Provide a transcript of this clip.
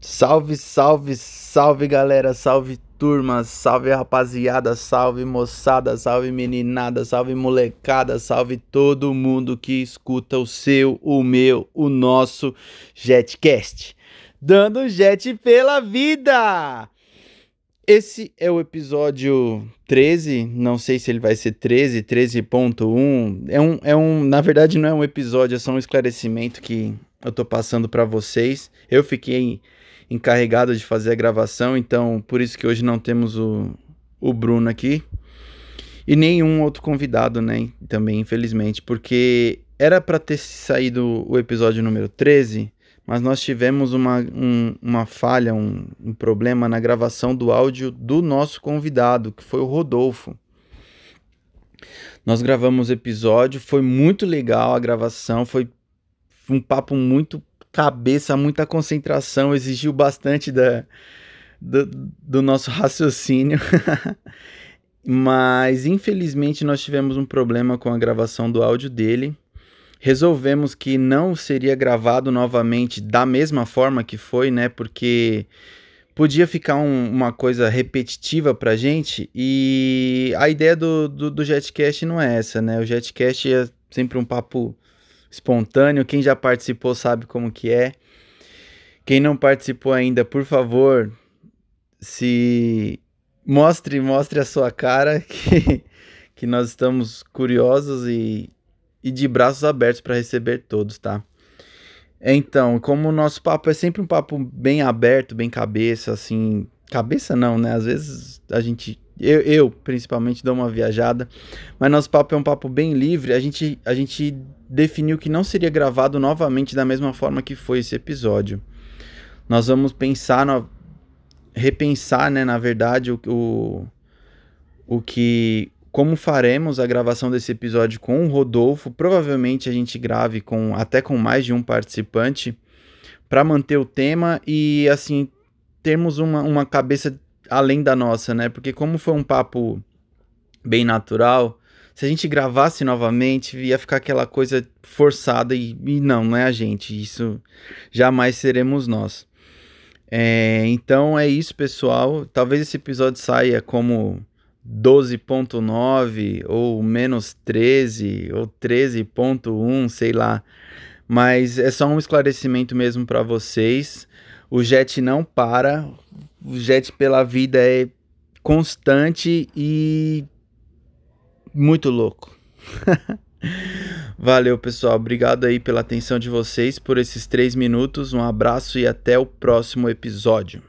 Salve, salve, salve galera, salve turma, salve rapaziada, salve moçada, salve meninada, salve molecada, salve todo mundo que escuta o seu, o meu, o nosso Jetcast. Dando jet pela vida! Esse é o episódio 13, não sei se ele vai ser 13, 13.1. É um, é um, na verdade não é um episódio, é só um esclarecimento que eu tô passando para vocês. Eu fiquei encarregado de fazer a gravação, então por isso que hoje não temos o, o Bruno aqui. E nenhum outro convidado, né? Também, infelizmente, porque era para ter saído o episódio número 13, mas nós tivemos uma, um, uma falha, um, um problema na gravação do áudio do nosso convidado, que foi o Rodolfo. Nós gravamos o episódio, foi muito legal a gravação, foi um papo muito cabeça, muita concentração, exigiu bastante da, do, do nosso raciocínio. Mas infelizmente nós tivemos um problema com a gravação do áudio dele. Resolvemos que não seria gravado novamente da mesma forma que foi, né? Porque podia ficar um, uma coisa repetitiva pra gente e a ideia do, do, do Jetcast não é essa, né? O Jetcast é sempre um papo espontâneo. Quem já participou sabe como que é. Quem não participou ainda, por favor, se mostre, mostre a sua cara que, que nós estamos curiosos e, e de braços abertos para receber todos, tá? Então, como o nosso papo é sempre um papo bem aberto, bem cabeça, assim, cabeça não, né? Às vezes a gente eu, eu, principalmente dou uma viajada, mas nosso papo é um papo bem livre. A gente, a gente definiu que não seria gravado novamente da mesma forma que foi esse episódio. Nós vamos pensar, no, repensar, né, na verdade, o, o, o que, como faremos a gravação desse episódio com o Rodolfo. Provavelmente a gente grave com até com mais de um participante para manter o tema e assim termos uma, uma cabeça além da nossa, né? Porque como foi um papo bem natural, se a gente gravasse novamente, ia ficar aquela coisa forçada e, e não, não é a gente. Isso jamais seremos nós. É, então é isso, pessoal. Talvez esse episódio saia como 12.9 ou menos 13 ou 13.1, sei lá. Mas é só um esclarecimento mesmo para vocês. O Jet não para, o Jet pela vida é constante e muito louco. Valeu, pessoal. Obrigado aí pela atenção de vocês por esses três minutos. Um abraço e até o próximo episódio.